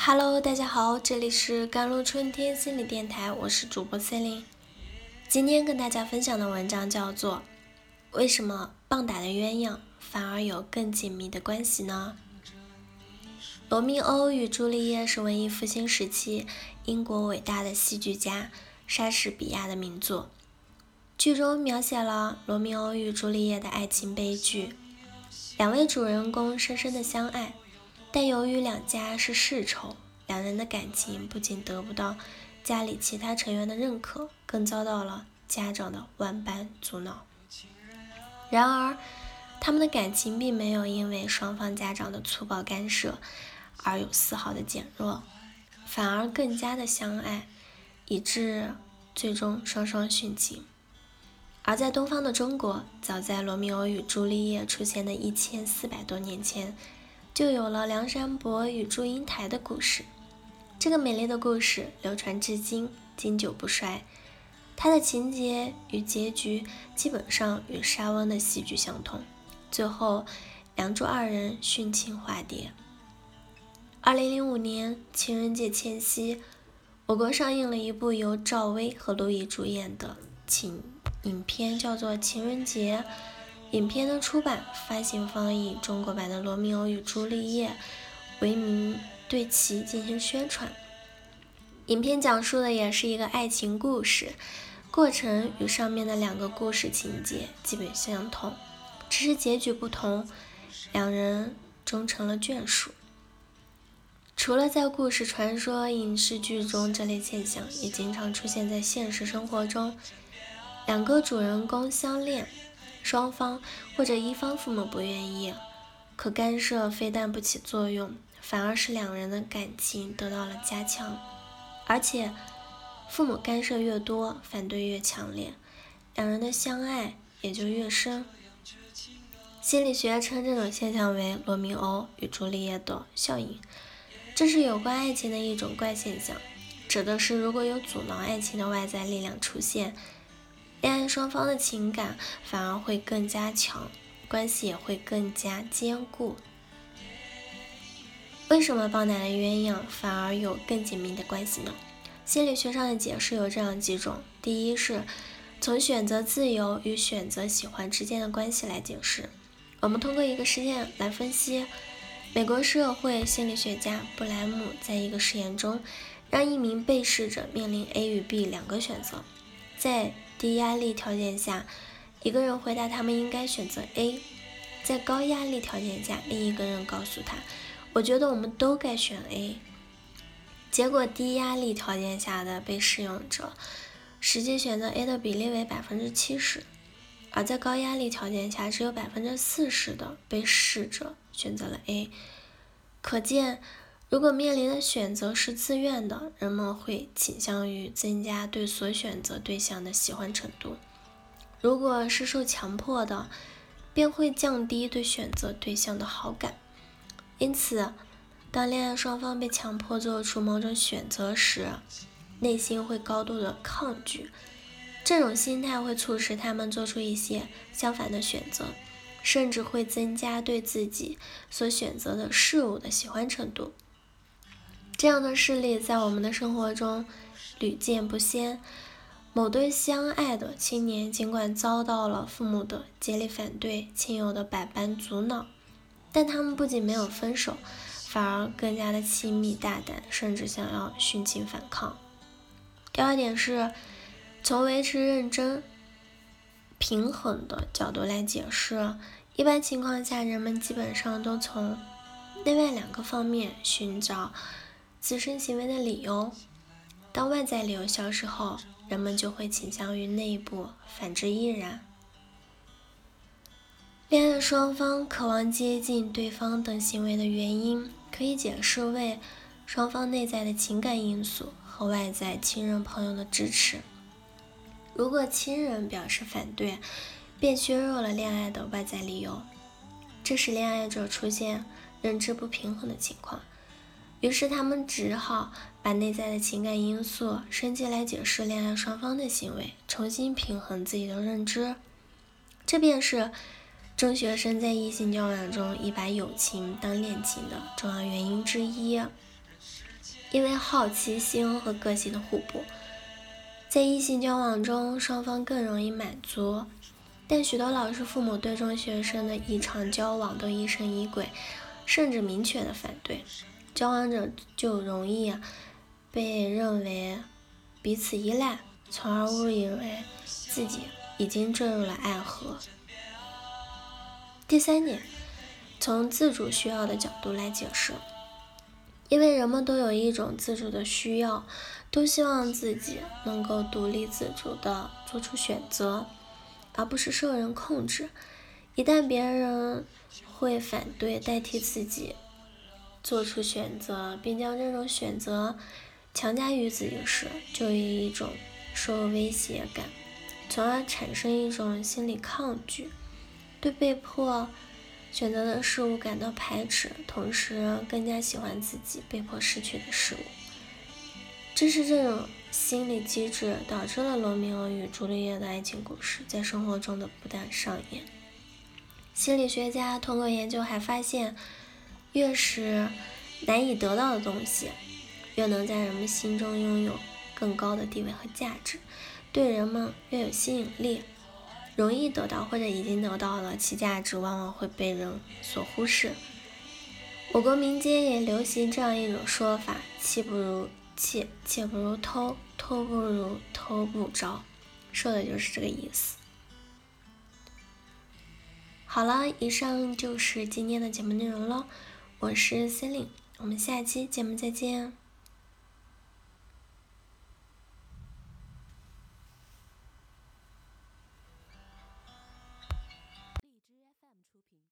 Hello，大家好，这里是甘露春天心理电台，我是主播 c e l i n e 今天跟大家分享的文章叫做《为什么棒打的鸳鸯反而有更紧密的关系呢？》罗密欧与朱丽叶是文艺复兴时期英国伟大的戏剧家莎士比亚的名作。剧中描写了罗密欧与朱丽叶的爱情悲剧，两位主人公深深的相爱，但由于两家是世仇，两人的感情不仅得不到家里其他成员的认可，更遭到了家长的万般阻挠。然而，他们的感情并没有因为双方家长的粗暴干涉。而有丝毫的减弱，反而更加的相爱，以致最终双双殉情。而在东方的中国，早在罗密欧与朱丽叶出现的一千四百多年前，就有了梁山伯与祝英台的故事。这个美丽的故事流传至今，经久不衰。它的情节与结局基本上与莎翁的戏剧相同，最后梁祝二人殉情化蝶。二零零五年情人节前夕，我国上映了一部由赵薇和陆毅主演的情影片，叫做《情人节》。影片的出版发行方以中国版的《罗密欧与朱丽叶》为名，对其进行宣传。影片讲述的也是一个爱情故事，过程与上面的两个故事情节基本相同，只是结局不同，两人终成了眷属。除了在故事、传说、影视剧中，这类现象也经常出现在现实生活中。两个主人公相恋，双方或者一方父母不愿意，可干涉非但不起作用，反而使两人的感情得到了加强。而且，父母干涉越多，反对越强烈，两人的相爱也就越深。心理学称这种现象为“罗密欧与朱丽叶”的效应。这是有关爱情的一种怪现象，指的是如果有阻挠爱情的外在力量出现，恋爱双方的情感反而会更加强，关系也会更加坚固。为什么棒奶的鸳鸯反而有更紧密的关系呢？心理学上的解释有这样几种：第一是从选择自由与选择喜欢之间的关系来解释，我们通过一个实验来分析。美国社会心理学家布莱姆在一个实验中，让一名被试者面临 A 与 B 两个选择，在低压力条件下，一个人回答他们应该选择 A；在高压力条件下，另一个人告诉他：“我觉得我们都该选 A。”结果，低压力条件下的被试用者实际选择 A 的比例为百分之七十。而在高压力条件下，只有百分之四十的被试者选择了 A。可见，如果面临的选择是自愿的，人们会倾向于增加对所选择对象的喜欢程度；如果是受强迫的，便会降低对选择对象的好感。因此，当恋爱双方被强迫做出某种选择时，内心会高度的抗拒。这种心态会促使他们做出一些相反的选择，甚至会增加对自己所选择的事物的喜欢程度。这样的事例在我们的生活中屡见不鲜。某对相爱的青年，尽管遭到了父母的竭力反对、亲友的百般阻挠，但他们不仅没有分手，反而更加的亲密大胆，甚至想要殉情反抗。第二点是。从维持认真、平衡的角度来解释，一般情况下，人们基本上都从内外两个方面寻找自身行为的理由。当外在理由消失后，人们就会倾向于内部，反之亦然。恋爱双方渴望接近对方等行为的原因，可以解释为双方内在的情感因素和外在亲人朋友的支持。如果亲人表示反对，便削弱了恋爱的外在理由，这使恋爱者出现认知不平衡的情况。于是他们只好把内在的情感因素升级来解释恋爱双方的行为，重新平衡自己的认知。这便是中学生在异性交往中一把友情当恋情的重要原因之一。因为好奇心和个性的互补，在异性交往中，双方更容易满足。但许多老师、父母对中学生的异常交往都疑神疑鬼，甚至明确的反对，交往者就容易被认为彼此依赖，从而误以为自己已经坠入了爱河。第三点，从自主需要的角度来解释，因为人们都有一种自主的需要，都希望自己能够独立自主的做出选择。而不是受人控制。一旦别人会反对代替自己做出选择，并将这种选择强加于自己时，就有一种受威胁感，从而产生一种心理抗拒，对被迫选择的事物感到排斥，同时更加喜欢自己被迫失去的事物。正是这种。心理机制导致了罗密欧与朱丽叶的爱情故事在生活中的不断上演。心理学家通过研究还发现，越是难以得到的东西，越能在人们心中拥有更高的地位和价值，对人们越有吸引力。容易得到或者已经得到了，其价值往往会被人所忽视。我国民间也流行这样一种说法：妻不如。妾妾不如偷，偷不如偷不着，说的就是这个意思。好了，以上就是今天的节目内容了，我是 c e l i n e 我们下期节目再见。